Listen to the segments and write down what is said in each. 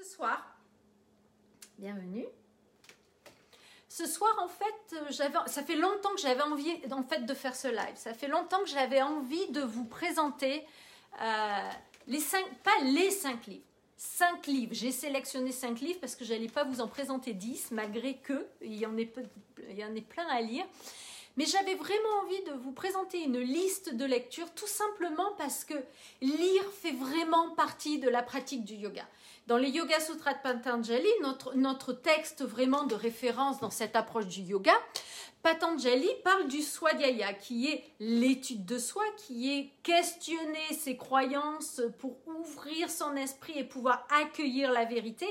Ce soir, bienvenue. Ce soir, en fait, j'avais, ça fait longtemps que j'avais envie en fait, de faire ce live. Ça fait longtemps que j'avais envie de vous présenter euh, les cinq, pas les cinq livres, cinq livres. J'ai sélectionné cinq livres parce que je n'allais pas vous en présenter dix, malgré que il y en ait, il y en ait plein à lire. Mais j'avais vraiment envie de vous présenter une liste de lecture tout simplement parce que lire fait vraiment partie de la pratique du yoga. Dans les Yoga Sutras de Patanjali, notre, notre texte vraiment de référence dans cette approche du yoga, Patanjali parle du Swadhyaya, qui est l'étude de soi, qui est questionner ses croyances pour ouvrir son esprit et pouvoir accueillir la vérité.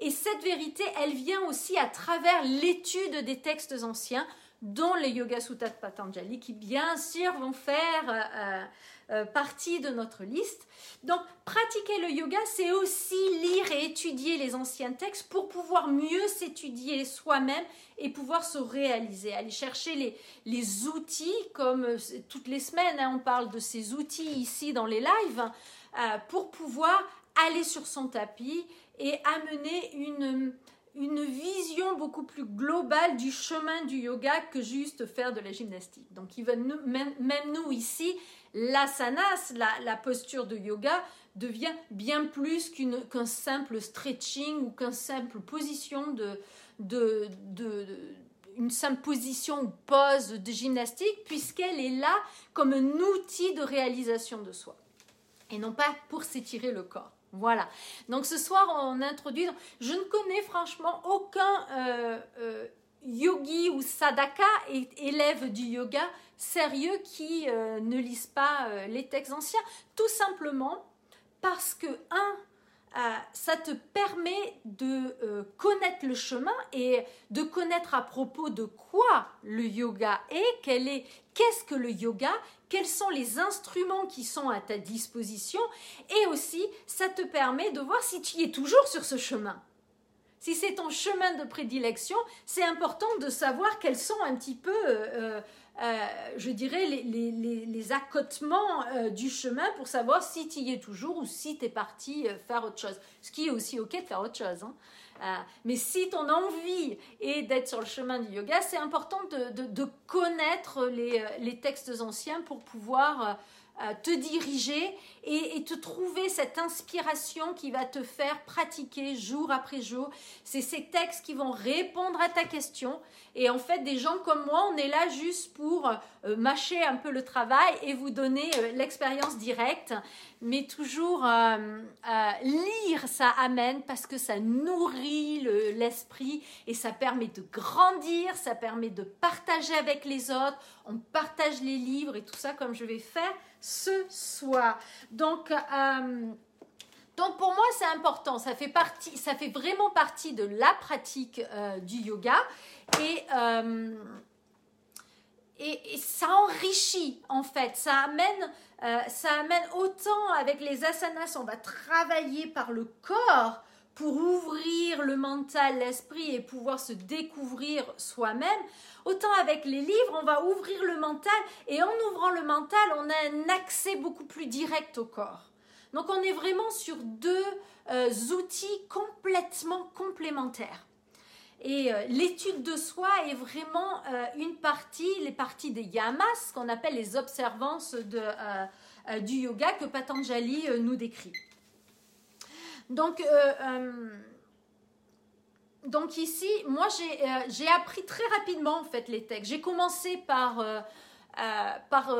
Et cette vérité, elle vient aussi à travers l'étude des textes anciens dont les Yoga Suttas de Patanjali, qui bien sûr vont faire euh, euh, partie de notre liste. Donc, pratiquer le yoga, c'est aussi lire et étudier les anciens textes pour pouvoir mieux s'étudier soi-même et pouvoir se réaliser. Aller chercher les, les outils, comme euh, toutes les semaines, hein, on parle de ces outils ici dans les lives, pour pouvoir aller sur son tapis et amener une une vision beaucoup plus globale du chemin du yoga que juste faire de la gymnastique. Donc, même, nous ici, l'asanas, la, posture de yoga, devient bien plus qu'un simple stretching ou qu'une simple position de, une simple position ou pose de gymnastique, puisqu'elle est là comme un outil de réalisation de soi, et non pas pour s'étirer le corps. Voilà. Donc ce soir, on introduit. Je ne connais franchement aucun euh, euh, yogi ou sadhaka, élève du yoga sérieux, qui euh, ne lise pas les textes anciens. Tout simplement parce que, un, ça te permet de connaître le chemin et de connaître à propos de quoi le yoga est, est, qu'est-ce que le yoga, quels sont les instruments qui sont à ta disposition et aussi ça te permet de voir si tu es toujours sur ce chemin. Si c'est ton chemin de prédilection, c'est important de savoir quels sont un petit peu, euh, euh, je dirais, les, accotements euh, du chemin pour savoir si tu y es toujours ou si tu es parti faire autre chose. Ce qui est aussi OK de faire autre chose. Hein. Euh, mais si ton envie est d'être sur le chemin du yoga, c'est important de, connaître les, les, textes anciens pour pouvoir te diriger et, te trouver cette inspiration qui va te faire pratiquer jour après jour. C'est ces textes qui vont répondre à ta question. Et en fait, des gens comme moi, on est là juste pour euh, mâcher un peu le travail et vous donner euh, l'expérience directe. Mais toujours euh, lire, ça amène parce que ça nourrit l'esprit et ça permet de grandir, ça permet de partager avec les autres. On partage les livres et tout ça comme je vais faire ce soir. Donc, euh, donc pour moi, c'est important. Ça fait, partie, ça fait vraiment partie de la pratique euh, du yoga. Et, euh, et, et, ça enrichit, en fait. Ça amène, ça amène autant avec les asanas, on va travailler par le corps pour ouvrir le mental, l'esprit et pouvoir se découvrir soi-même. Autant avec les livres, on va ouvrir le mental et en ouvrant le mental, on a un accès beaucoup plus direct au corps. Donc on est vraiment sur deux euh, outils complètement complémentaires. Et euh, l'étude de soi est vraiment euh, une partie, les parties des yamas, qu'on appelle les observances du yoga que Patanjali nous décrit. Donc, donc ici, moi euh, j'ai appris très rapidement en fait les textes. J'ai commencé par, euh, euh, par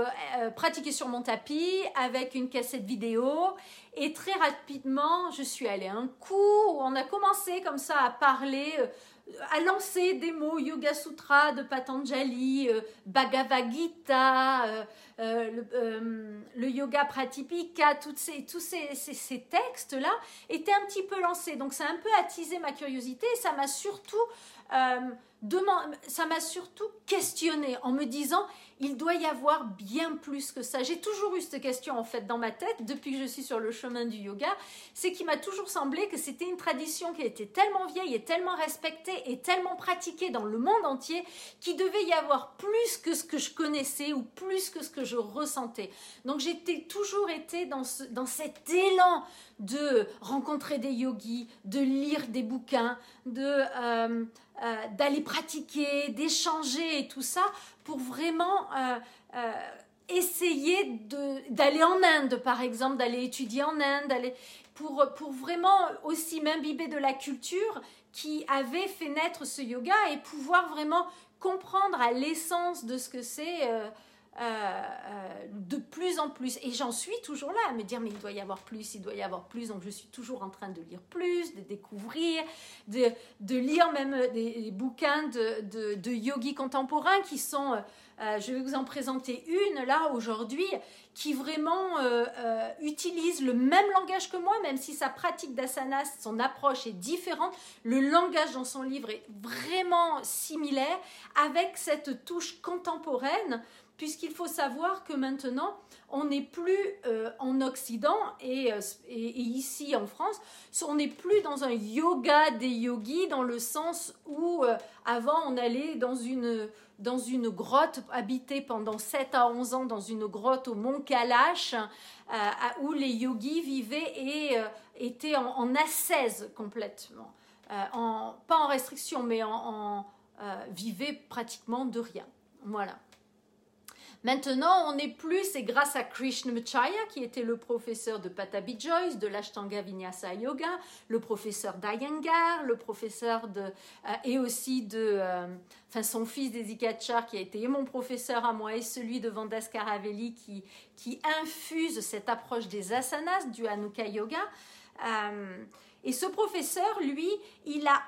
pratiquer sur mon tapis avec une cassette vidéo et très rapidement je suis allée à un cours où on a commencé comme ça à parler à lancer des mots Yoga Sutra de Patanjali, Bhagavad Gita, le, Yoga Pratipika, tous ces, ces, textes-là étaient un petit peu lancés. Donc ça a un peu attisé ma curiosité et ça m'a surtout ça m'a surtout questionné en me disant il doit y avoir bien plus que ça. J'ai toujours eu cette question en fait dans ma tête depuis que je suis sur le chemin du yoga, c'est qu'il m'a toujours semblé que c'était une tradition qui était tellement vieille et tellement respectée et tellement pratiquée dans le monde entier qu'il devait y avoir plus que ce que je connaissais ou plus que ce que je ressentais. Donc j'étais toujours été dans, cet élan de rencontrer des yogis, de lire des bouquins, de euh, euh, pratiquer, d'échanger et tout ça pour vraiment euh, euh, essayer d'aller en Inde, par exemple, d'aller étudier en Inde, pour, pour vraiment aussi m'imbiber de la culture qui avait fait naître ce yoga et pouvoir vraiment comprendre à l'essence de ce que c'est euh, euh, de plus en plus. Et j'en suis toujours là à me dire, mais il doit y avoir plus, il doit y avoir plus. Donc je suis toujours en train de lire plus, de découvrir, de, lire même des, bouquins de, yogis contemporains qui sont... Euh, je vais vous en présenter une là aujourd'hui qui vraiment utilise le même langage que moi, même si sa pratique d'asana, son approche est différente. Le langage dans son livre est vraiment similaire avec cette touche contemporaine puisqu'il faut savoir que maintenant, on n'est plus euh, en Occident euh, et, ici en France, on n'est plus dans un yoga des yogis dans le sens où euh, avant on allait dans une, dans une grotte habitée pendant 7 à 11 ans dans une grotte au Mont Kalash où les yogis vivaient et étaient en, en complètement. En, pas en restriction, mais en, vivaient pratiquement de rien. Voilà. Maintenant, on n'est plus, c'est grâce à Krishnamacharya, qui était le professeur de Patabi Joyce, de l'Ashtanga Vinyasa Yoga, le professeur d'Ayangar, le professeur de. Euh, et aussi de. Euh, enfin, son fils Desikachar, qui a été mon professeur à moi, et celui de Vandas Karavelli, qui, qui infuse cette approche des asanas, du Hanukkah Yoga. Euh, et ce professeur, lui, il a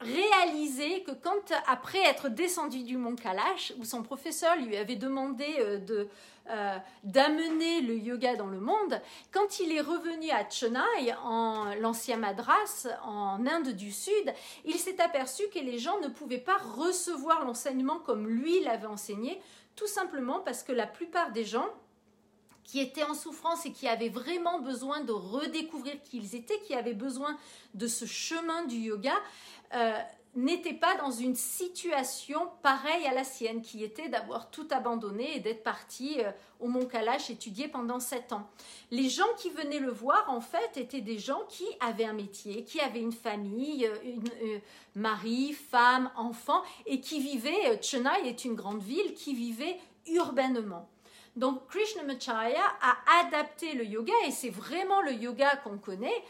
réalisé que quand, après être descendu du mont Kalash, où son professeur lui avait demandé euh, de, euh, d'amener le yoga dans le monde, quand il est revenu à Chennai, en l'ancien Madras, en Inde du Sud, il s'est aperçu que les gens ne pouvaient pas recevoir l'enseignement comme lui l'avait enseigné, tout simplement parce que la plupart des gens qui étaient en souffrance et qui avaient vraiment besoin de redécouvrir qui ils étaient, qui avaient besoin de ce chemin du yoga, euh, n'était pas dans une situation pareille à la sienne, qui était d'avoir tout abandonné et d'être parti euh, au Mont Kalash étudier pendant sept ans. Les gens qui venaient le voir, en fait, étaient des gens qui avaient un métier, qui avaient une famille, euh, une, mari, femme, enfant, et qui vivaient, Chennai est une grande ville, qui vivaient urbainement. Donc Krishnamacharya a adapté le yoga, et c'est vraiment le yoga qu'on connaît,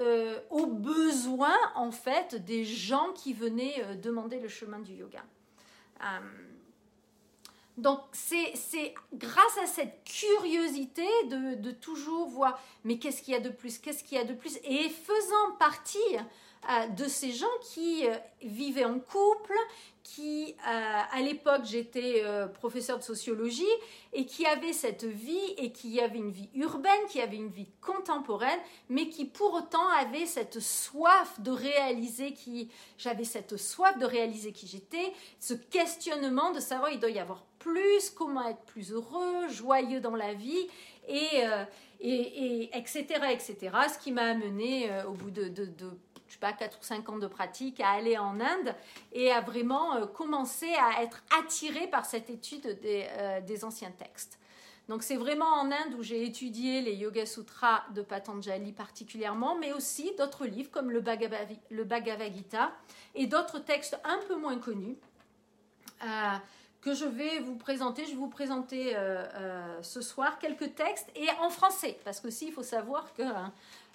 euh, aux besoins en fait des gens qui venaient euh, demander le chemin du yoga. Euh, donc c'est grâce à cette curiosité de, de toujours voir mais qu'est-ce qu'il y a de plus, qu'est-ce qu'il y a de plus, et faisant partie de ces gens qui vivaient en couple, qui, euh, à l'époque, j'étais euh, professeur de sociologie et qui avait cette vie et qui avait une vie urbaine, qui avait une vie contemporaine, mais qui pour autant avait cette soif de réaliser qui, j'avais cette soif de réaliser qui j'étais, ce questionnement de savoir il doit y avoir plus, comment être plus heureux, joyeux dans la vie et, euh, et, etc., etc. Ce qui m'a amené au bout de, de, de je sais pas, 4 ou 5 ans de pratique, à aller en Inde et à vraiment euh, commencer à être attiré par cette étude euh, des, anciens textes. Donc c'est vraiment en Inde où j'ai étudié les Yoga Sutras de Patanjali particulièrement, mais aussi d'autres livres comme le Bhagavad, le Bhagavad Gita et d'autres textes un peu moins connus. Euh, que je vais vous présenter. Je vais vous présenter ce soir quelques textes et en français, parce que aussi il faut savoir que hein,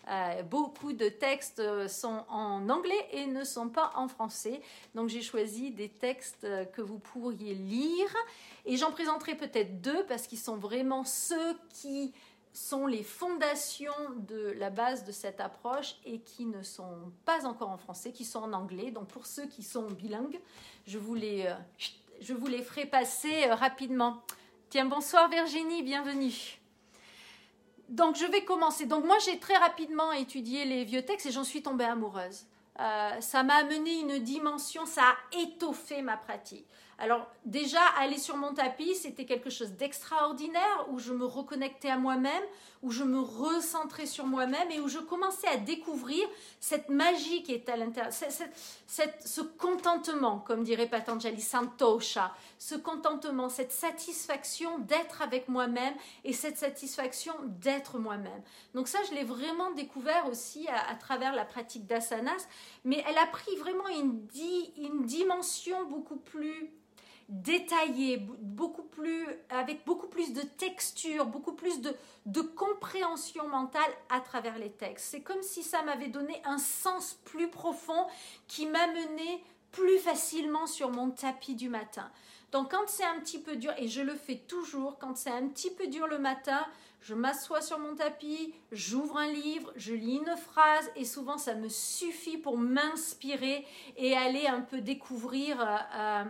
euh, beaucoup de textes sont en anglais et ne sont pas en français. Donc j'ai choisi des textes que vous pourriez lire et j'en présenterai peut-être deux parce qu'ils sont vraiment ceux qui sont les fondations de la base de cette approche et qui ne sont pas encore en français, qui sont en anglais. Donc pour ceux qui sont bilingues, je vous les, euh, je vous les ferai passer euh, rapidement. Tiens, bonsoir Virginie, bienvenue donc je vais commencer. Donc moi j'ai très rapidement étudié les vieux textes et j'en suis tombée amoureuse. euh, ça m'a amené une dimension, ça a étoffé ma pratique. Alors déjà, aller sur mon tapis, c'était quelque chose d'extraordinaire où je me reconnectais à moi-même, où je me recentrais sur moi-même et où je commençais à découvrir cette magie qui est à l'intérieur, ce contentement, comme dirait Patanjali, Santosha, ce contentement, cette satisfaction d'être avec moi-même et cette satisfaction d'être moi-même. Donc ça, je l'ai vraiment découvert aussi à, travers la pratique d'asanas, mais elle a pris vraiment une, une dimension beaucoup plus détaillé, beaucoup plus, avec beaucoup plus de texture, beaucoup plus de, de compréhension mentale à travers les textes. C'est comme si ça m'avait donné un sens plus profond qui m'amenait plus facilement sur mon tapis du matin. Donc quand c'est un petit peu dur, et je le fais toujours, quand c'est un petit peu dur le matin, je m'assois sur mon tapis, j'ouvre un livre, je lis une phrase et souvent ça me suffit pour m'inspirer et aller un peu découvrir euh, euh,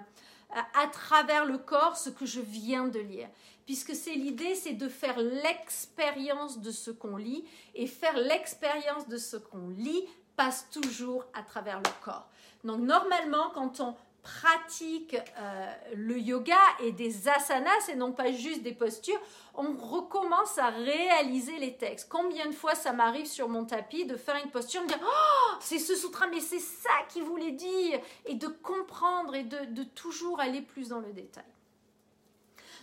à travers le corps ce que je viens de lire. Puisque c'est l'idée, c'est de faire l'expérience de ce qu'on lit. Et faire l'expérience de ce qu'on lit passe toujours à travers le corps. Donc normalement, quand on pratique euh, le yoga et des asanas et non pas juste des postures, on recommence à réaliser les textes. Combien de fois ça m'arrive sur mon tapis de faire une posture, de dire Oh, c'est ce sutra, mais c'est ça qu'il voulait dire, et de comprendre et de, toujours aller plus dans le détail.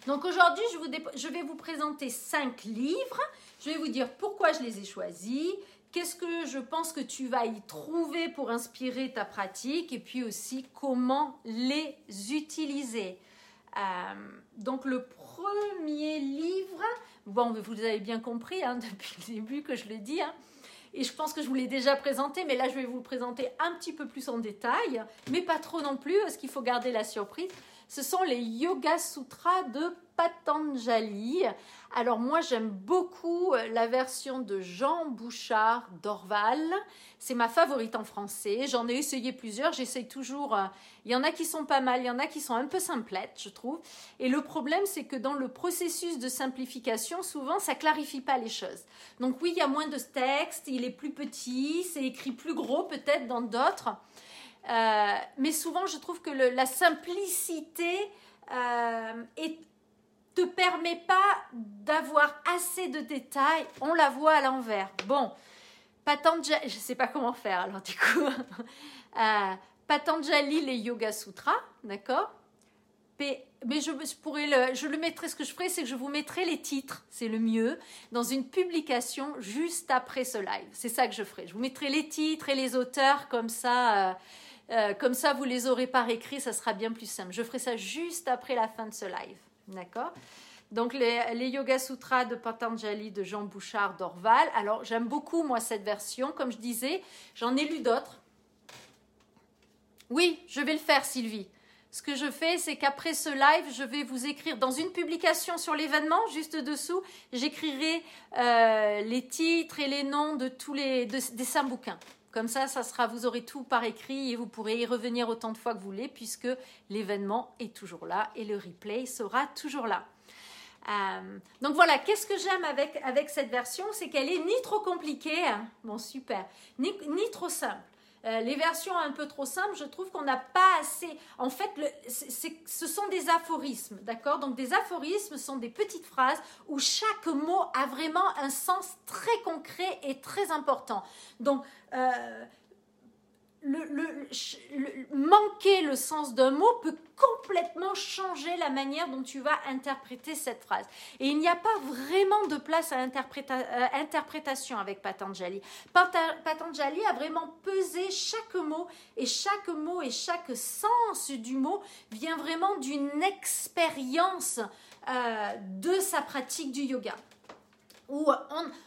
Donc aujourd'hui, je vais vous présenter cinq livres. Je vais vous dire pourquoi je les ai choisis, qu'est-ce que je pense que tu vas y trouver pour inspirer ta pratique et puis aussi comment les utiliser? Euh, donc le premier livre, bon, vous avez bien compris hein, depuis le début que je le dis, hein, et je pense que je vous l'ai déjà présenté, mais là je vais vous le présenter un petit peu plus en détail, mais pas trop non plus, parce qu'il faut garder la surprise. Ce sont les Yoga Sutras de Patanjali. Alors moi j'aime beaucoup euh, la version de Jean Bouchard d'Orval. C'est ma favorite en français. J'en ai essayé plusieurs. J'essaye toujours. Euh, il y en a qui sont pas mal, il y en a qui sont un peu simplettes, je trouve. Et le problème c'est que dans le processus de simplification, souvent ça clarifie pas les choses. Donc oui, il y a moins de texte, il est plus petit, c'est écrit plus gros peut-être dans d'autres. Euh, mais souvent, je trouve que la simplicité est te permet pas d'avoir assez de détails, on la voit à l'envers. Bon, Patanjali, je sais pas comment faire alors du coup. euh, Patanjali les Yoga Sutras, d'accord? Mais je, pourrais le, je le mettrai, ce que je ferai, c'est que je vous mettrai les titres, c'est le mieux, dans une publication juste après ce live. C'est ça que je ferai. Je vous mettrai les titres et les auteurs, comme ça, euh, euh, comme ça vous les aurez par écrit, ça sera bien plus simple. Je ferai ça juste après la fin de ce live. D'accord? Donc les, Yoga Sutras de Patanjali de Jean Bouchard d'Orval. Alors j'aime beaucoup moi cette version. Comme je disais, j'en ai lu d'autres. Oui, je vais le faire Sylvie. Ce que je fais, c'est qu'après ce live, je vais vous écrire dans une publication sur l'événement, juste dessous, j'écrirai euh, les titres et les noms de tous les des cinq bouquins. Comme ça, ça sera, vous aurez tout par écrit et vous pourrez y revenir autant de fois que vous voulez puisque l'événement est toujours là et le replay sera toujours là. Euh, donc voilà, qu'est-ce que j'aime avec, cette version? C'est qu'elle est ni trop compliquée, hein. bon super, ni trop simple. Euh, les versions un peu trop simples, je trouve qu'on n'a pas assez. En fait, ce sont des aphorismes, d'accord? Donc des aphorismes sont des petites phrases où chaque mot a vraiment un sens très concret et très important. Donc euh, le, manquer le sens d'un mot peut complètement changer la manière dont tu vas interpréter cette phrase. Et il n'y a pas vraiment de place à euh, interprétation avec Patanjali. Patanjali a vraiment pesé chaque mot et chaque mot et chaque sens du mot vient vraiment d'une expérience euh, de sa pratique du yoga. Où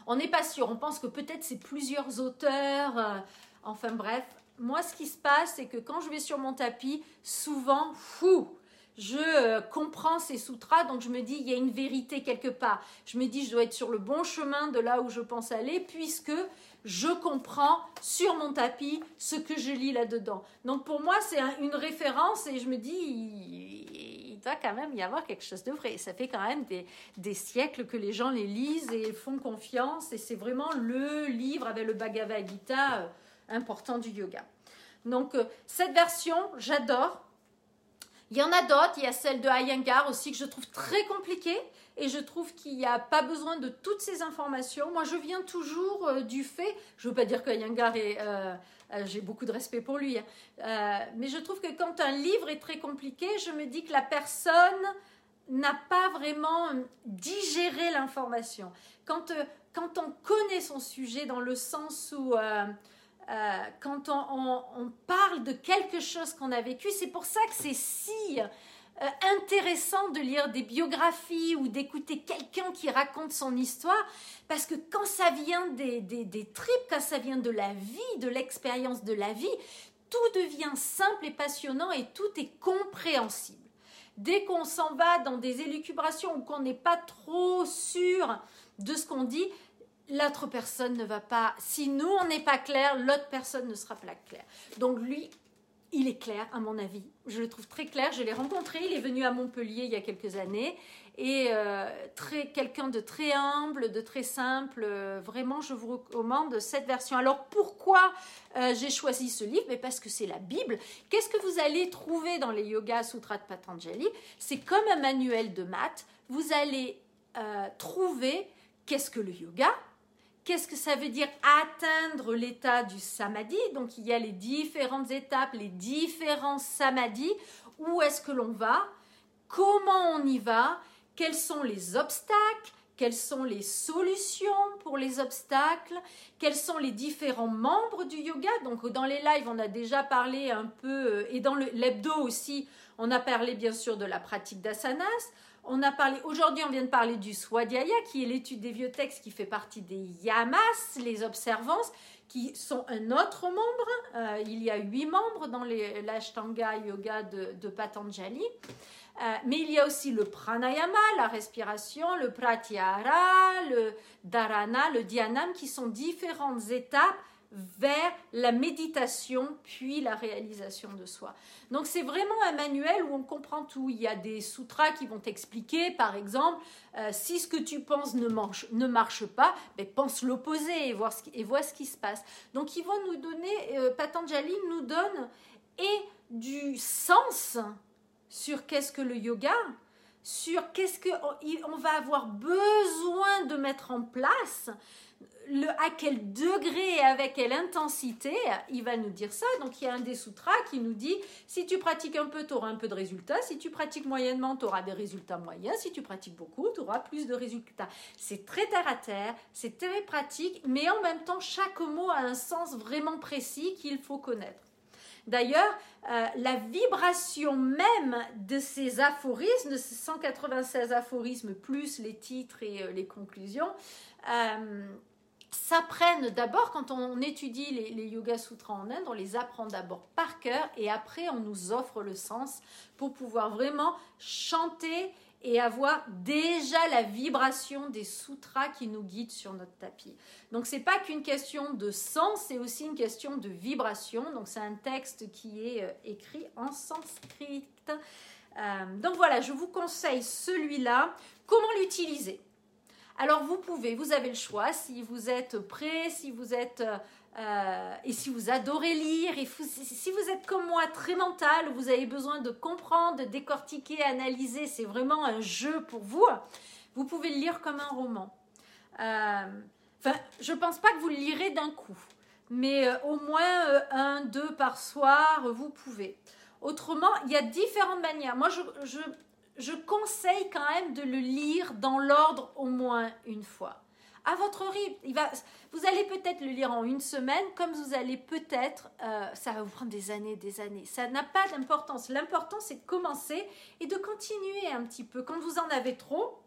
on n'est pas sûr, on pense que peut-être c'est plusieurs auteurs, euh, enfin bref, moi, ce qui se passe, c'est que quand je vais sur mon tapis, souvent, fou, je euh, comprends ces sutras, donc je me dis, il y a une vérité quelque part. Je me dis, je dois être sur le bon chemin de là où je pense aller, puisque je comprends sur mon tapis ce que je lis là-dedans. Donc pour moi, c'est une référence et je me dis, il, doit quand même y avoir quelque chose de vrai. Ça fait quand même des, des siècles que les gens les lisent et font confiance, et c'est vraiment le livre avec le Bhagavad Gita. Euh, important du yoga. Donc, cette version, j'adore. Il y en a d'autres, il y a celle de Iyengar aussi que je trouve très compliquée et je trouve qu'il n'y a pas besoin de toutes ces informations. Moi, je viens toujours du fait, je ne veux pas dire que Iyengar est... j'ai beaucoup de respect pour lui, hein, mais je trouve que quand un livre est très compliqué, je me dis que la personne n'a pas vraiment digéré l'information. Quand, euh, quand on connaît son sujet dans le sens où euh, euh, quand on, parle de quelque chose qu'on a vécu, c'est pour ça que c'est si intéressant de lire des biographies ou d'écouter quelqu'un qui raconte son histoire, parce que quand ça vient des, des, des tripes, quand ça vient de la vie, de l'expérience de la vie, tout devient simple et passionnant et tout est compréhensible. Dès qu'on s'en va dans des élucubrations ou qu'on n'est pas trop sûr de ce qu'on dit, l'autre personne ne va pas. Si nous, on n'est pas clair, l'autre personne ne sera pas claire. Donc lui, il est clair, à mon avis. Je le trouve très clair. Je l'ai rencontré. Il est venu à Montpellier il y a quelques années et euh, très quelqu'un de très humble, de très simple. Euh, vraiment, je vous recommande cette version. Alors pourquoi euh, j'ai choisi ce livre? Mais parce que c'est la Bible. Qu'est-ce que vous allez trouver dans les Yoga Sutras de Patanjali? C'est comme un manuel de maths. Vous allez trouver qu'est-ce que le yoga, Qu'est-ce que ça veut dire atteindre l'état du samadhi? Donc il y a les différentes étapes, les différents samadhis. Où est-ce que l'on va? Comment on y va? Quels sont les obstacles, quelles sont les solutions pour les obstacles, quels sont les différents membres du yoga? Donc dans les lives, on a déjà parlé un peu, euh, et dans l'hebdo aussi, on a parlé bien sûr de la pratique d'asanas. On a parlé, aujourd'hui on vient de parler du Swadhyaya, qui est l'étude des vieux textes qui fait partie des yamas, les observances, qui sont un autre membre. Euh, il y a huit membres dans l'Ashtanga Yoga de, Patanjali. Euh, mais il y a aussi le pranayama, la respiration, le pratyahara, le dharana, le dhyanam, qui sont différentes étapes vers la méditation puis la réalisation de soi. Donc c'est vraiment un manuel où on comprend tout. Il y a des sutras qui vont expliquer, par exemple, euh, si ce que tu penses ne marche, pas, ben, pense l'opposé et, vois ce qui se passe. Donc ils vont nous donner, euh, Patanjali nous donne et du sens sur qu'est-ce que le yoga, sur qu'est-ce qu'on va avoir besoin de mettre en place, à quel degré et avec quelle intensité, il va nous dire ça. Donc il y a un des sutras qui nous dit, si tu pratiques un peu, tu auras un peu de résultats, si tu pratiques moyennement, tu auras des résultats moyens, si tu pratiques beaucoup, tu auras plus de résultats. C'est très terre à terre, c'est très pratique, mais en même temps, chaque mot a un sens vraiment précis qu'il faut connaître. D'ailleurs, euh, la vibration même de ces aphorismes, de ces 196 aphorismes, plus les titres et euh, les conclusions, euh, s'apprennent d'abord quand on étudie les, Yoga Sutras en Inde, on les apprend d'abord par cœur et après on nous offre le sens pour pouvoir vraiment chanter et avoir déjà la vibration des sutras qui nous guident sur notre tapis. Donc c'est pas qu'une question de sens, c'est aussi une question de vibration. Donc c'est un texte qui est euh, écrit en sanskrit. Euh, donc voilà, je vous conseille celui-là. Comment l'utiliser? Alors vous pouvez, vous avez le choix, si vous êtes prêt, si vous êtes euh, euh, et si vous adorez lire, si vous êtes comme moi très mental, vous avez besoin de comprendre, de décortiquer, analyser, c'est vraiment un jeu pour vous, vous pouvez le lire comme un roman. Euh, enfin, je ne pense pas que vous le lirez d'un coup, mais euh, au moins un, deux par soir, vous pouvez. Autrement, il y a différentes manières. Moi, je, je conseille quand même de le lire dans l'ordre au moins une fois à votre rythme. Vous allez peut-être le lire en une semaine, comme vous allez peut-être, euh, ça va vous prendre des années, des années. Ça n'a pas d'importance. L'important, c'est de commencer et de continuer un petit peu. Quand vous en avez trop,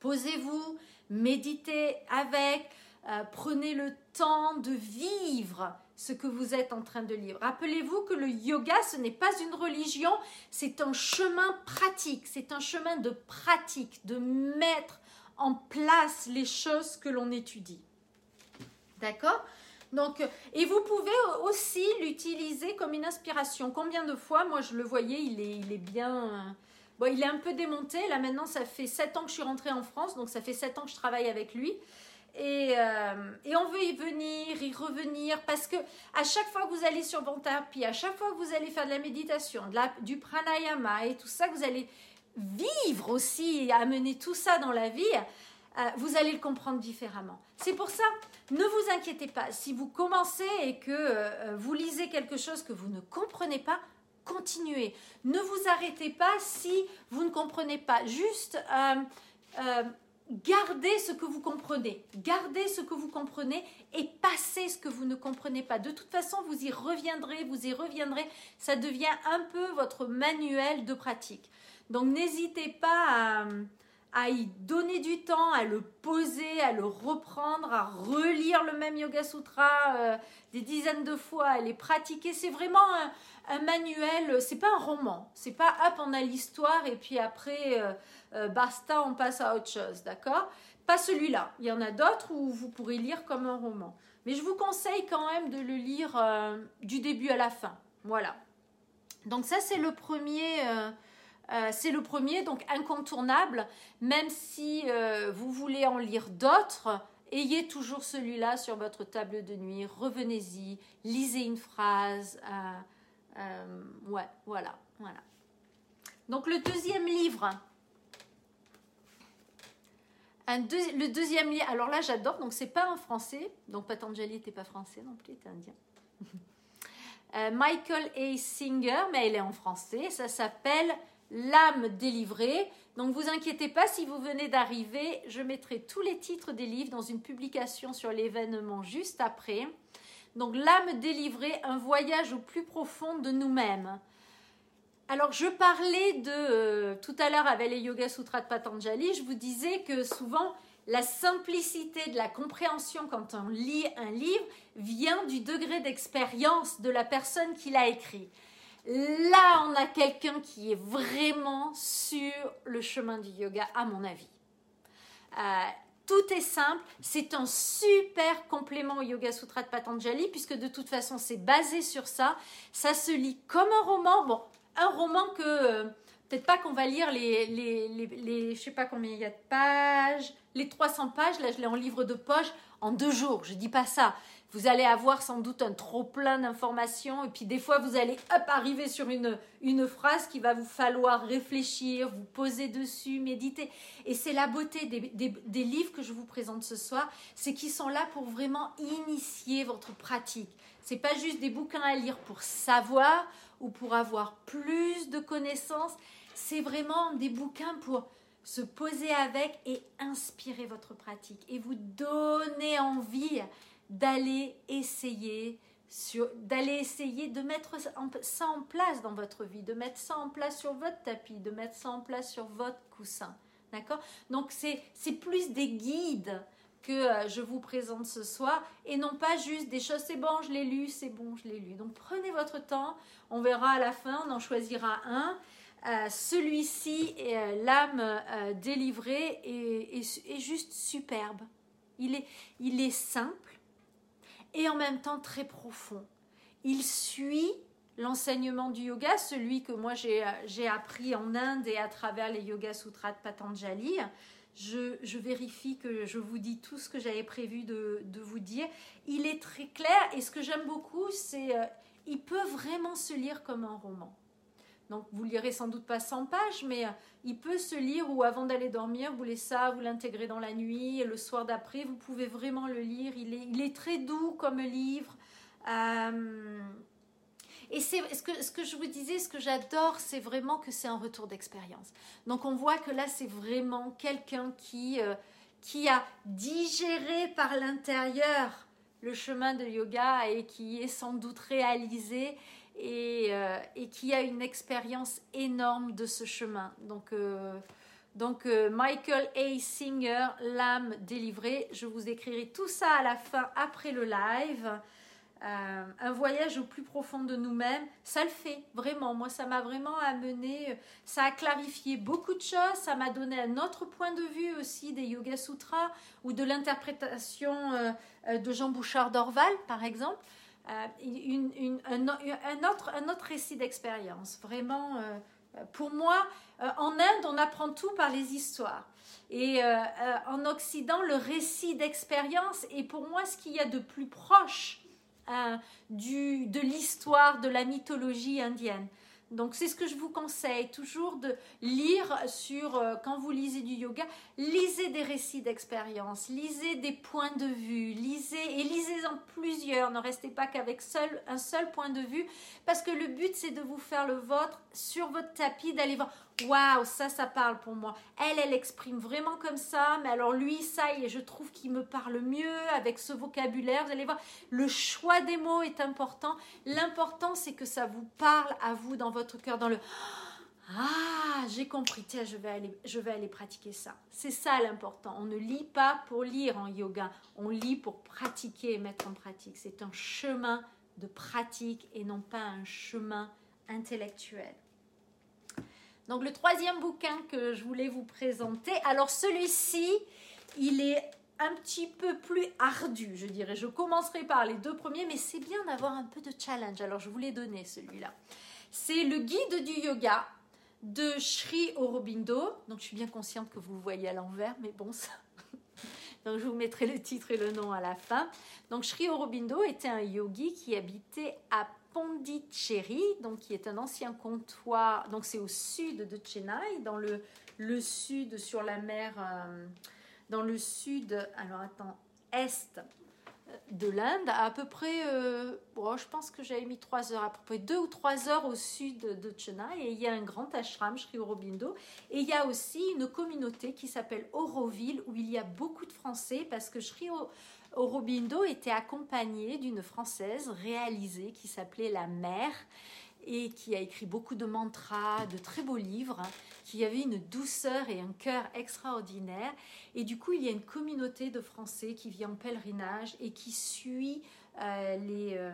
posez-vous, méditez avec, euh, prenez le temps de vivre ce que vous êtes en train de lire. Rappelez-vous que le yoga, ce n'est pas une religion, c'est un chemin pratique, c'est un chemin de pratique, de mettre en place les choses que l'on étudie. D'accord? Donc, et vous pouvez aussi l'utiliser comme une inspiration. Combien de fois, moi je le voyais, il est, il est bien... Bon, il est un peu démonté. Là maintenant, ça fait 7 ans que je suis rentrée en France, donc ça fait 7 ans que je travaille avec lui. Et, et, on veut y venir, y revenir, parce que à chaque fois que vous allez sur votre tapis, à chaque fois que vous allez faire de la méditation, de la, du pranayama et tout ça, vous allez vivre aussi, amener tout ça dans la vie, vous allez le comprendre différemment. C'est pour ça, ne vous inquiétez pas. Si vous commencez et que vous lisez quelque chose que vous ne comprenez pas, continuez. Ne vous arrêtez pas si vous ne comprenez pas. Juste euh, euh, gardez ce que vous comprenez. Gardez ce que vous comprenez et passez ce que vous ne comprenez pas. De toute façon, vous y reviendrez, vous y reviendrez. Ça devient un peu votre manuel de pratique. Donc n'hésitez pas à y donner du temps, à le poser, à le reprendre, à relire le même Yoga Sutra euh, des dizaines de fois, à les pratiquer. C'est vraiment un, manuel, c'est pas un roman. C'est pas hop, on a l'histoire et puis après, euh, euh, basta, on passe à autre chose, d'accord? Pas celui-là. Il y en a d'autres où vous pourrez lire comme un roman. Mais je vous conseille quand même de le lire du début à la fin. Voilà. Donc ça, c'est le premier euh, c'est le premier, donc incontournable. Même si euh, vous voulez en lire d'autres, ayez toujours celui-là sur votre table de nuit. Revenez-y, lisez une phrase. Euh, ouais, voilà, voilà. Donc le deuxième livre. Le deuxième livre, alors là j'adore, donc c'est pas en français, donc Patanjali n'était pas français non plus, il était indien. Michael A. Singer, mais elle est en français, ça s'appelle L'âme délivrée. Donc vous inquiétez pas si vous venez d'arriver, je mettrai tous les titres des livres dans une publication sur l'événement juste après. Donc l'âme délivrée, un voyage au plus profond de nous-mêmes. Alors je parlais de euh, tout à l'heure avec les Yoga Sutras de Patanjali, je vous disais que souvent la simplicité de la compréhension quand on lit un livre vient du degré d'expérience de la personne qui l'a écrit. Là, on a quelqu'un qui est vraiment sur le chemin du yoga, à mon avis. Euh, tout est simple, c'est un super complément au Yoga Sutra de Patanjali, puisque de toute façon, c'est basé sur ça. Ça se lit comme un roman. Bon, un roman que euh, peut-être pas qu'on va lire les, les, les, je sais pas combien il y a de pages, les 300 pages, là je l'ai en livre de poche, en deux jours, je dis pas ça vous allez avoir sans doute un trop plein d'informations et puis des fois vous allez hop, arriver sur une, une phrase qui va vous falloir réfléchir, vous poser dessus, méditer. Et c'est la beauté des, des, livres que je vous présente ce soir, c'est qu'ils sont là pour vraiment initier votre pratique. C'est pas juste des bouquins à lire pour savoir ou pour avoir plus de connaissances, c'est vraiment des bouquins pour se poser avec et inspirer votre pratique et vous donner envie d'aller essayer d'aller essayer de mettre ça en place dans votre vie, de mettre ça en place sur votre tapis, de mettre ça en place sur votre coussin. D'accord? Donc c'est plus des guides que euh, je vous présente ce soir et non pas juste des choses, c'est bon, je l'ai lu, c'est bon, je l'ai lu. Donc prenez votre temps, on verra à la fin, on en choisira un. Euh, celui-ci, euh, l'âme délivrée, est, est, juste superbe. Il est, il est simple, et en même temps très profond. Il suit l'enseignement du yoga, celui que moi j'ai appris en Inde et à travers les Yoga Sutras de Patanjali. Je, vérifie que je vous dis tout ce que j'avais prévu de, vous dire. Il est très clair et ce que j'aime beaucoup, c'est euh, il peut vraiment se lire comme un roman. Donc vous lirez sans doute pas 100 pages, mais euh, il peut se lire ou avant d'aller dormir, vous laissez ça, vous l'intégrez dans la nuit, et le soir d'après, vous pouvez vraiment le lire. Il est, il est très doux comme livre. Euh, et c'est ce que, je vous disais, ce que j'adore, c'est vraiment que c'est un retour d'expérience. Donc on voit que là, c'est vraiment quelqu'un qui, euh, qui a digéré par l'intérieur le chemin de yoga et qui est sans doute réalisé euh, et, qui a une expérience énorme de ce chemin. Donc, euh, donc Michael A. Singer, l'âme délivrée. Je vous écrirai tout ça à la fin après le live. Un voyage au plus profond de nous-mêmes, ça le fait vraiment. Moi, ça m'a vraiment amené, ça a clarifié beaucoup de choses, ça m'a donné un autre point de vue aussi des Yoga Sutras ou de l'interprétation de Jean Bouchard d'Orval, par exemple. Euh, un, autre, un autre récit d'expérience, vraiment euh, Pour moi, en Inde, on apprend tout par les histoires. Et en Occident, le récit d'expérience est pour moi ce qu'il y a de plus proche du, de l'histoire, de la mythologie indienne. Donc c'est ce que je vous conseille, toujours de lire sur, euh, quand vous lisez du yoga, lisez des récits d'expérience, lisez des points de vue, lisez et lisez-en plusieurs, ne restez pas qu'avec seul, un seul point de vue, parce que le but c'est de vous faire le vôtre sur votre tapis, d'aller voir, waouh, ça, ça parle pour moi. Elle, elle exprime vraiment comme ça, mais alors lui, ça, et je trouve qu'il me parle mieux avec ce vocabulaire. Vous allez voir, le choix des mots est important. L'important, c'est que ça vous parle à vous dans votre cœur, dans le ah, j'ai compris, tiens, je vais aller, je vais aller pratiquer ça. C'est ça l'important. On ne lit pas pour lire en yoga, on lit pour pratiquer et mettre en pratique. C'est un chemin de pratique et non pas un chemin intellectuel. Donc le troisième bouquin que je voulais vous présenter, alors celui-ci, il est un petit peu plus ardu, je dirais. Je commencerai par les deux premiers, mais c'est bien d'avoir un peu de challenge. Alors je vous l'ai donné celui-là. C'est le guide du yoga de Sri Aurobindo. Donc je suis bien consciente que vous le voyez à l'envers, mais bon, ça. Donc je vous mettrai le titre et le nom à la fin. Donc Sri Aurobindo était un yogi qui habitait à Pondicherry, donc qui est un ancien comptoir. Donc c'est au sud de Chennai, dans le, le sud sur la mer, euh, dans le sud, alors attends, est de l'Inde, à, peu près, euh, je pense que j'avais mis trois heures, à peu près deux ou trois heures au sud de Chennai, et il y a un grand ashram, Sri Aurobindo, et il y a aussi une communauté qui s'appelle Auroville, où il y a beaucoup de Français, parce que Sri Aurobindo était accompagné d'une Française réalisée qui s'appelait La Mère et qui a écrit beaucoup de mantras, de très beaux livres, qui avait une douceur et un cœur extraordinaire. Et du coup, il y a une communauté de Français qui vit en pèlerinage et qui suit euh, les, euh,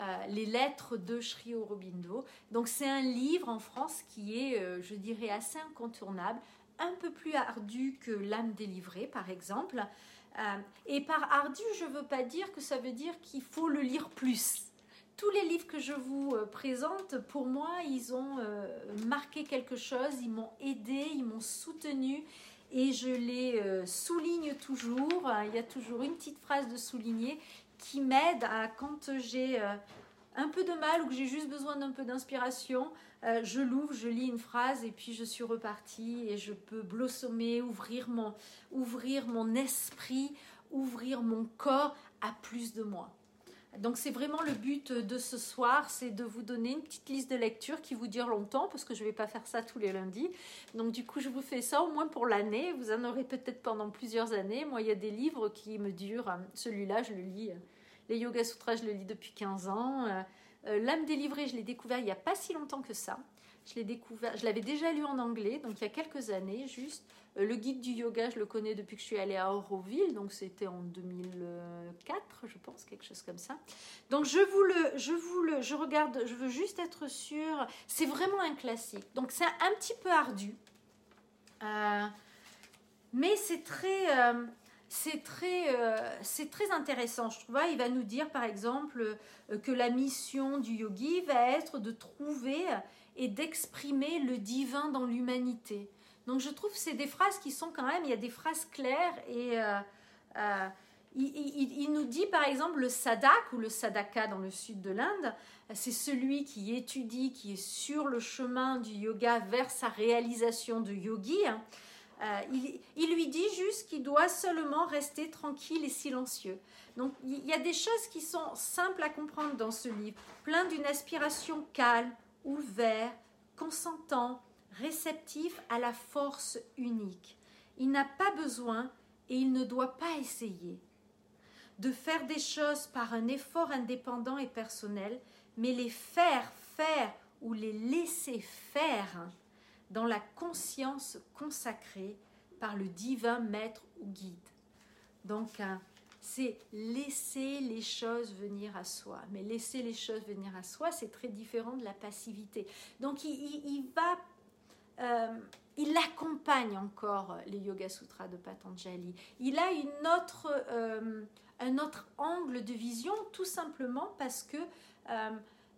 euh, les lettres de Sri Aurobindo. Donc c'est un livre en France qui est, je dirais, assez incontournable, un peu plus ardu que L'âme délivrée, par exemple. Euh, et par ardu, je ne veux pas dire que ça veut dire qu'il faut le lire plus. Tous les livres que je vous euh, présente, pour moi, ils ont euh, marqué quelque chose, ils m'ont aidé, ils m'ont soutenu et je les souligne toujours. Il y a toujours une petite phrase de souligner qui m'aide à quand j'ai un peu de mal ou que j'ai juste besoin d'un peu d'inspiration, euh, je l'ouvre, je lis une phrase et puis je suis repartie et je peux blossommer, ouvrir mon, ouvrir mon esprit, ouvrir mon corps à plus de moi. Donc c'est vraiment le but de ce soir, c'est de vous donner une petite liste de lecture qui vous dure longtemps parce que je ne vais pas faire ça tous les lundis. Donc du coup je vous fais ça au moins pour l'année. Vous en aurez peut-être pendant plusieurs années. Moi il y a des livres qui me durent. Celui-là je le lis. Les Yoga Sutras je le lis depuis 15 ans. Euh, L'âme délivrée, je l'ai découvert il n'y a pas si longtemps que ça. Je l'ai l'avais déjà lu en anglais, donc il y a quelques années, juste. Euh, le guide du yoga, je le connais depuis que je suis allée à Auroville, donc c'était en 2004, je pense, quelque chose comme ça. Donc je vous le, je vous le, je regarde, je veux juste être sûre. C'est vraiment un classique. Donc c'est un petit peu ardu, euh, mais c'est très, c'est très, euh, très intéressant, je trouve. Il va nous dire, par exemple, euh, que la mission du yogi va être de trouver et d'exprimer le divin dans l'humanité. Donc, je trouve que c'est des phrases qui sont quand même, il y a des phrases claires et euh, il, il, nous dit, par exemple, le sadak ou le sadaka dans le sud de l'Inde, c'est celui qui étudie, qui est sur le chemin du yoga vers sa réalisation de yogi. Hein. Euh, il, lui dit juste qu'il doit seulement rester tranquille et silencieux. Donc il y a des choses qui sont simples à comprendre dans ce livre, plein d'une aspiration calme, ouvert, consentant, réceptif à la force unique. Il n'a pas besoin et il ne doit pas essayer de faire des choses par un effort indépendant et personnel, mais les faire faire ou les laisser faire dans la conscience consacrée par le divin maître ou guide. Donc, hein, c'est laisser les choses venir à soi. Mais laisser les choses venir à soi, c'est très différent de la passivité. Donc, il, va, euh, il accompagne encore les Yoga Sutras de Patanjali. Il a une autre, euh, un autre angle de vision, tout simplement parce que euh,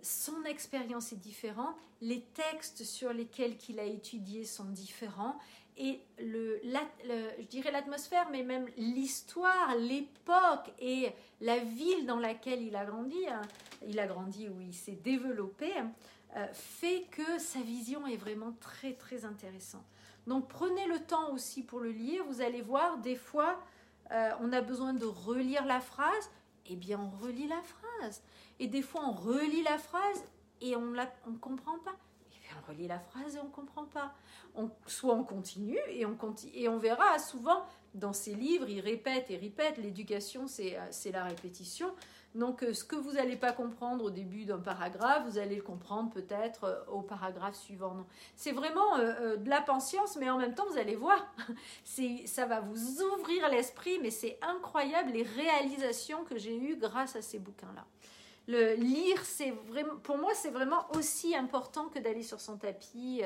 son expérience est différente, les textes sur lesquels il a étudié sont différents, et le, je dirais l'atmosphère, mais même l'histoire, l'époque et la ville dans laquelle il a grandi, hein, il a grandi où il s'est développé, euh, fait que sa vision est vraiment très très intéressante. Donc prenez le temps aussi pour le lire, vous allez voir, des fois euh, on a besoin de relire la phrase, eh bien on relit la phrase. Et des fois on relit la phrase et on ne on comprend pas. On relit la phrase et on ne comprend pas soit on continue et on, continue, et on verra souvent dans ses livres, il répète et répète, l'éducation c'est euh, la répétition. Donc euh, ce que vous n'allez pas comprendre au début d'un paragraphe, vous allez le comprendre peut-être euh, au paragraphe suivant. C'est vraiment de la patience, mais en même temps, vous allez voir, ça va vous ouvrir l'esprit, mais c'est incroyable les réalisations que j'ai eues grâce à ces bouquins-là. Le lire, c'est vraiment, pour moi, c'est vraiment aussi important que d'aller sur son tapis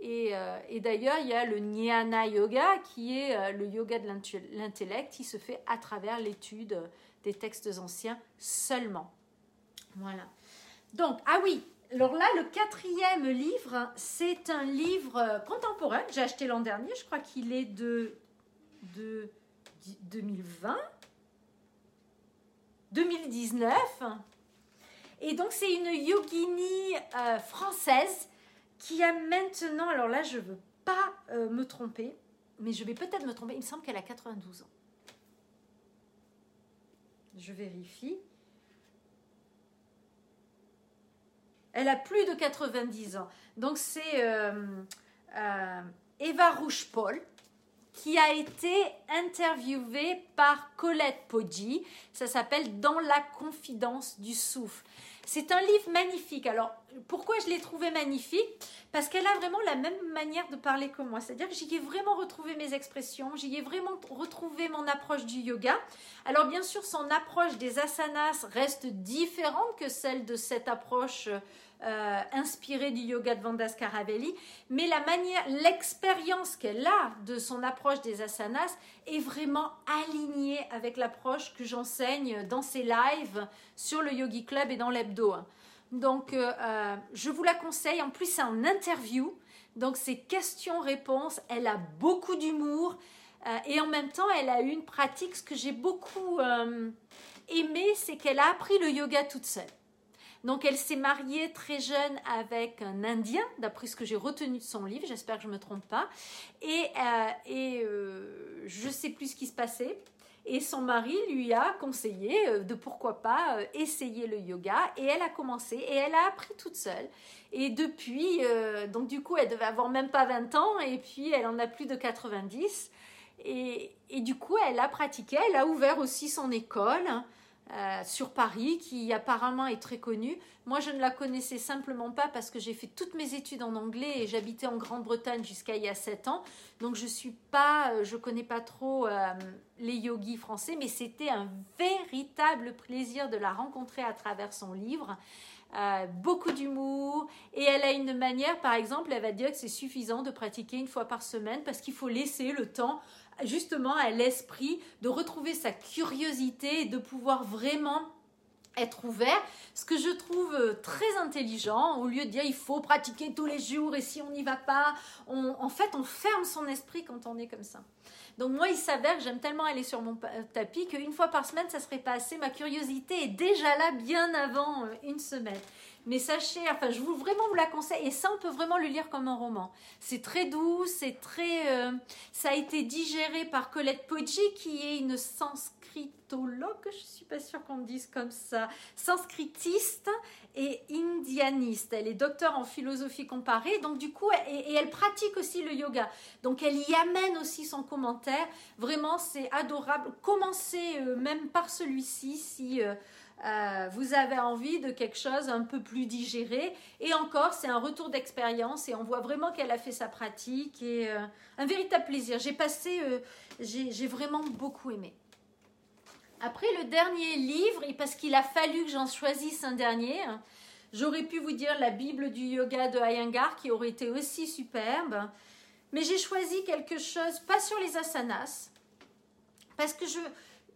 euh, et, d'ailleurs, il y a le Jnana Yoga, qui est euh, le yoga de l'intellect, qui se fait à travers l'étude des textes anciens seulement. Voilà. Donc, ah oui, alors là, le quatrième livre, c'est un livre contemporain. J'ai acheté l'an dernier, je crois qu'il est de, de 2020, 2019. Et donc, c'est une yogini euh, française qui a maintenant, alors là je ne veux pas euh, me tromper, mais je vais peut-être me tromper, il me semble qu'elle a 92 ans. Je vérifie. Elle a plus de 90 ans. Donc c'est euh, Eva Rouge-Paul qui a été interviewée par Colette Poggi. Ça s'appelle Dans la confidence du souffle. C'est un livre magnifique. Alors, pourquoi je l'ai trouvé magnifique? Parce qu'elle a vraiment la même manière de parler que moi. C'est-à-dire que j'y ai vraiment retrouvé mes expressions, j'y ai vraiment retrouvé mon approche du yoga. Alors, bien sûr, son approche des asanas reste différente que celle de cette approche euh, inspirée du yoga de Vandas Karavelli, mais la manière, l'expérience qu'elle a de son approche des asanas est vraiment alignée avec l'approche que j'enseigne dans ses lives sur le Yogi Club et dans l'hebdo. Donc, euh, euh, je vous la conseille. En plus, c'est en interview. Donc, c'est questions-réponses. Elle a beaucoup d'humour. et en même temps, elle a une pratique. Ce que j'ai beaucoup aimé, c'est qu'elle a appris le yoga toute seule. Donc elle s'est mariée très jeune avec un Indien, d'après ce que j'ai retenu de son livre, j'espère que je ne me trompe pas. Et, euh, et euh, je ne sais plus ce qui se passait. Et son mari lui a conseillé euh, de pourquoi pas essayer le yoga. Et elle a commencé et elle a appris toute seule. Et depuis, donc du coup, elle devait avoir même pas 20 ans et puis elle en a plus de 90. Et, et du coup, elle a pratiqué, elle a ouvert aussi son école. Euh, sur Paris, qui apparemment est très connue. Moi, je ne la connaissais simplement pas parce que j'ai fait toutes mes études en anglais et j'habitais en Grande-Bretagne jusqu'à il y a 7 ans. Donc, je suis pas, euh, je connais pas trop euh, les yogis français, mais c'était un véritable plaisir de la rencontrer à travers son livre. beaucoup d'humour et elle a une manière, par exemple, elle va dire que c'est suffisant de pratiquer une fois par semaine parce qu'il faut laisser le temps justement à l'esprit de retrouver sa curiosité et de pouvoir vraiment être ouvert, ce que je trouve euh, très intelligent, au lieu de dire il faut pratiquer tous les jours et si on n'y va pas, en fait on ferme son esprit quand on est comme ça. Donc moi il s'avère que j'aime tellement aller sur mon tapis qu'une fois par semaine ça serait pas assez, ma curiosité est déjà là bien avant euh, une semaine. Mais sachez, enfin, je vous vraiment vous la conseille. Et ça, on peut vraiment le lire comme un roman. C'est très doux, c'est très. Euh, ça a été digéré par Colette Poggi, qui est une sanskritologue, je suis pas sûre qu'on dise comme ça, sanskritiste et indianiste. Elle est docteur en philosophie comparée, donc du coup, et, elle pratique aussi le yoga. Donc elle y amène aussi son commentaire. Vraiment, c'est adorable. Commencez euh, même par celui-ci si. Euh, euh, vous avez envie de quelque chose un peu plus digéré. Et encore, c'est un retour d'expérience et on voit vraiment qu'elle a fait sa pratique et un véritable plaisir. J'ai passé, j'ai vraiment beaucoup aimé. Après le dernier livre, et parce qu'il a fallu que j'en choisisse un dernier, j'aurais pu vous dire la Bible du yoga de Iyengar qui aurait été aussi superbe. Mais j'ai choisi quelque chose, pas sur les asanas, parce que je,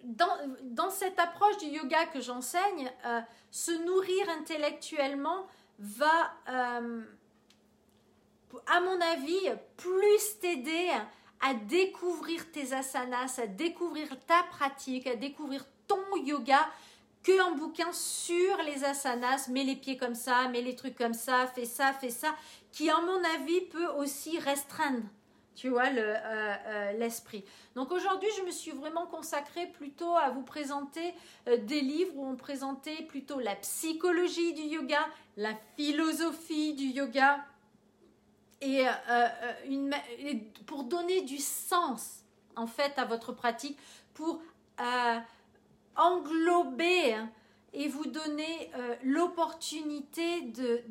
dans, cette approche du yoga que j'enseigne, euh, se nourrir intellectuellement va, euh, à mon avis, plus t'aider à découvrir tes asanas, à découvrir ta pratique, à découvrir ton yoga qu'un bouquin sur les asanas, mets les pieds comme ça, mets les trucs comme ça, fais ça, fais ça, qui, à mon avis, peut aussi restreindre tu vois, euh, euh, l'esprit. Donc aujourd'hui, je me suis vraiment consacrée plutôt à vous présenter euh, des livres où on présentait plutôt la psychologie du yoga, la philosophie du yoga, et, une, pour donner du sens en fait à votre pratique, pour englober hein, et vous donner l'opportunité de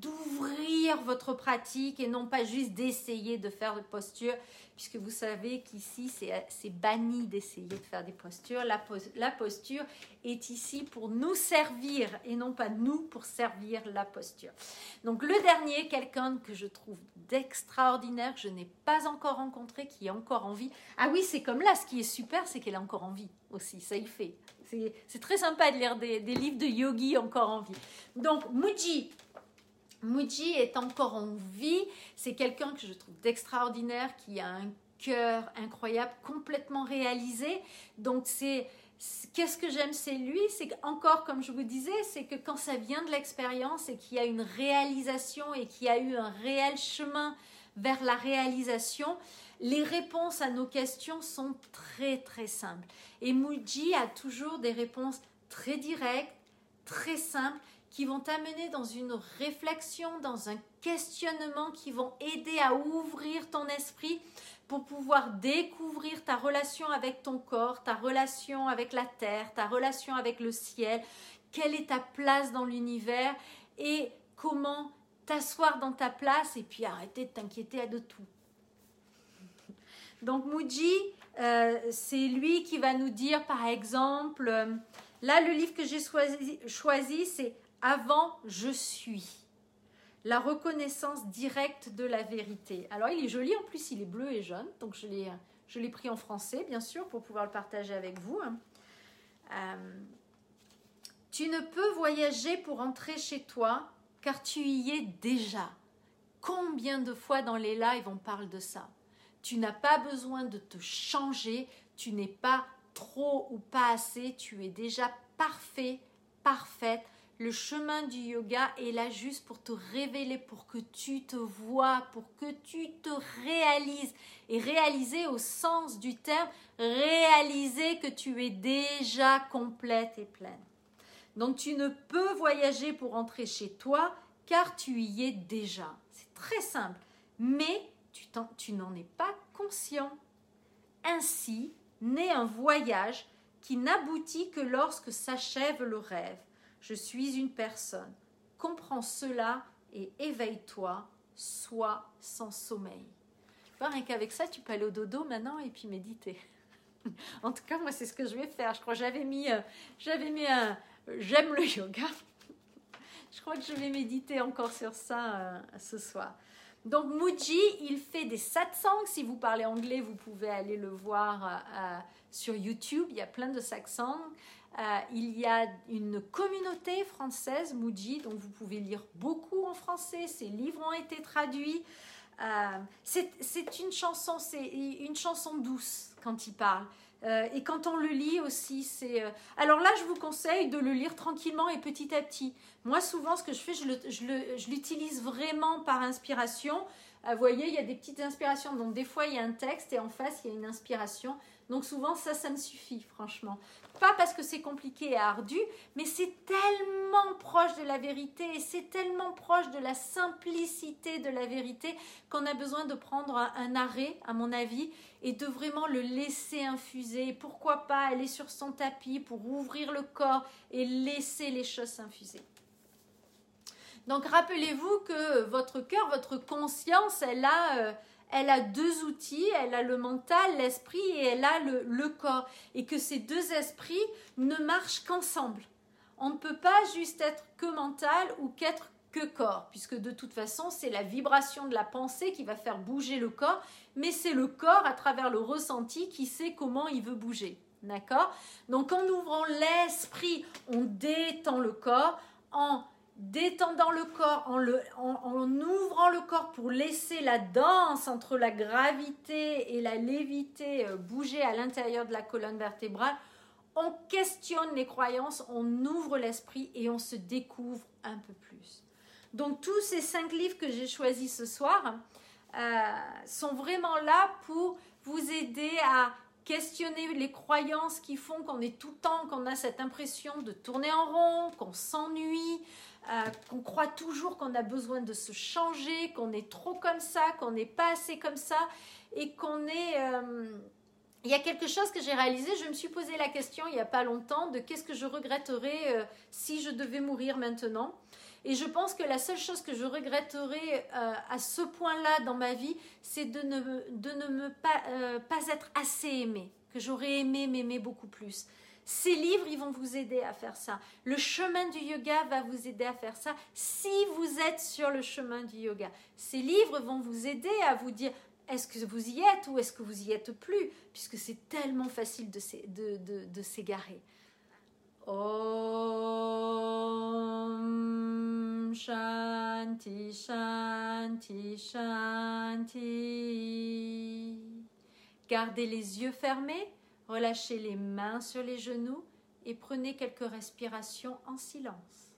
d'ouvrir votre pratique et non pas juste d'essayer de faire des postures, puisque vous savez qu'ici, c'est banni d'essayer de faire des postures. La, la posture est ici pour nous servir et non pas nous pour servir la posture. Donc le dernier, quelqu'un que je trouve d'extraordinaire, que je n'ai pas encore rencontré, qui est encore en vie. Ah oui, c'est comme là, ce qui est super, c'est qu'elle est encore en vie aussi, ça y fait. C'est très sympa de lire des, livres de yogi encore en vie. Donc, Muji, Muji est encore en vie. C'est quelqu'un que je trouve d'extraordinaire, qui a un cœur incroyable, complètement réalisé. Donc c'est qu'est-ce que j'aime c'est lui, c'est encore comme je vous disais, c'est que quand ça vient de l'expérience et qu'il y a une réalisation et qu'il y a eu un réel chemin vers la réalisation, les réponses à nos questions sont très très simples. Et Muji a toujours des réponses très directes, très simples qui vont t'amener dans une réflexion, dans un questionnement, qui vont aider à ouvrir ton esprit pour pouvoir découvrir ta relation avec ton corps, ta relation avec la terre, ta relation avec le ciel, quelle est ta place dans l'univers et comment t'asseoir dans ta place et puis arrêter de t'inquiéter de tout. Donc Muji, euh, c'est lui qui va nous dire par exemple, euh, là le livre que j'ai choisi, choisi c'est avant je suis. La reconnaissance directe de la vérité. Alors il est joli, en plus il est bleu et jaune, donc je l'ai, je l'ai pris en français bien sûr pour pouvoir le partager avec vous. Euh, tu ne peux voyager pour entrer chez toi car tu y es déjà. Combien de fois dans les lives on parle de ça? Tu n'as pas besoin de te changer, tu n'es pas trop ou pas assez, tu es déjà parfait, parfaite le chemin du yoga est là juste pour te révéler, pour que tu te vois, pour que tu te réalises. Et réaliser au sens du terme, réaliser que tu es déjà complète et pleine. Donc tu ne peux voyager pour entrer chez toi car tu y es déjà. C'est très simple. Mais tu, tu n'en es pas conscient. Ainsi naît un voyage qui n'aboutit que lorsque s'achève le rêve je suis une personne. Comprends cela et éveille-toi, sois sans sommeil. Rien qu'avec ça, tu peux aller au dodo maintenant et puis méditer. en tout cas, moi, c'est ce que je vais faire. Je crois que j'avais mis, euh, mis un j'aime le yoga. je crois que je vais méditer encore sur ça euh, ce soir. Donc Muji, il fait des satsangs. Si vous parlez anglais, vous pouvez aller le voir euh, sur YouTube. Il y a plein de satsangs. Euh, il y a une communauté française, Muji, dont vous pouvez lire beaucoup en français. Ses livres ont été traduits. Euh, c'est une chanson, c'est une chanson douce quand il parle. Euh, et quand on le lit aussi, c'est. Alors là, je vous conseille de le lire tranquillement et petit à petit. Moi, souvent, ce que je fais, je l'utilise vraiment par inspiration. Vous voyez, il y a des petites inspirations. Donc, des fois, il y a un texte et en face, il y a une inspiration. Donc, souvent, ça, ça me suffit, franchement. Pas parce que c'est compliqué et ardu, mais c'est tellement proche de la vérité et c'est tellement proche de la simplicité de la vérité qu'on a besoin de prendre un arrêt, à mon avis, et de vraiment le laisser infuser. Pourquoi pas aller sur son tapis pour ouvrir le corps et laisser les choses s'infuser. Donc rappelez-vous que votre cœur, votre conscience, elle a... Euh, elle a deux outils, elle a le mental, l'esprit et elle a le, corps. Et que ces deux esprits ne marchent qu'ensemble. On ne peut pas juste être que mental ou qu'être que corps, puisque de toute façon, c'est la vibration de la pensée qui va faire bouger le corps, mais c'est le corps, à travers le ressenti, qui sait comment il veut bouger. D'accord? Donc en ouvrant l'esprit, on détend le corps. En détendant le corps, en, ouvrant le corps pour laisser la danse entre la gravité et la lévité euh, bouger à l'intérieur de la colonne vertébrale, on questionne les croyances, on ouvre l'esprit et on se découvre un peu plus. Donc tous ces cinq livres que j'ai choisis ce soir euh, sont vraiment là pour vous aider à questionner les croyances qui font qu'on est tout le temps, qu'on a cette impression de tourner en rond, qu'on s'ennuie, euh, qu'on croit toujours qu'on a besoin de se changer, qu'on est trop comme ça, qu'on n'est pas assez comme ça, et qu'on est... Euh, il y a quelque chose que j'ai réalisé, je me suis posé la question il n'y a pas longtemps de qu'est-ce que je regretterais euh, si je devais mourir maintenant. Et je pense que la seule chose que je regretterais à ce point-là dans ma vie, c'est de ne, de ne me pas, pas être assez aimée, que j'aurais aimé m'aimer beaucoup plus. Ces livres, ils vont vous aider à faire ça. Le chemin du yoga va vous aider à faire ça si vous êtes sur le chemin du yoga. Ces livres vont vous aider à vous dire est-ce que vous y êtes ou est-ce que vous y êtes plus? Puisque c'est tellement facile de, s'égarer. Om Shanti Shanti Shanti. Gardez les yeux fermés Relâchez les mains sur les genoux et prenez quelques respirations en silence.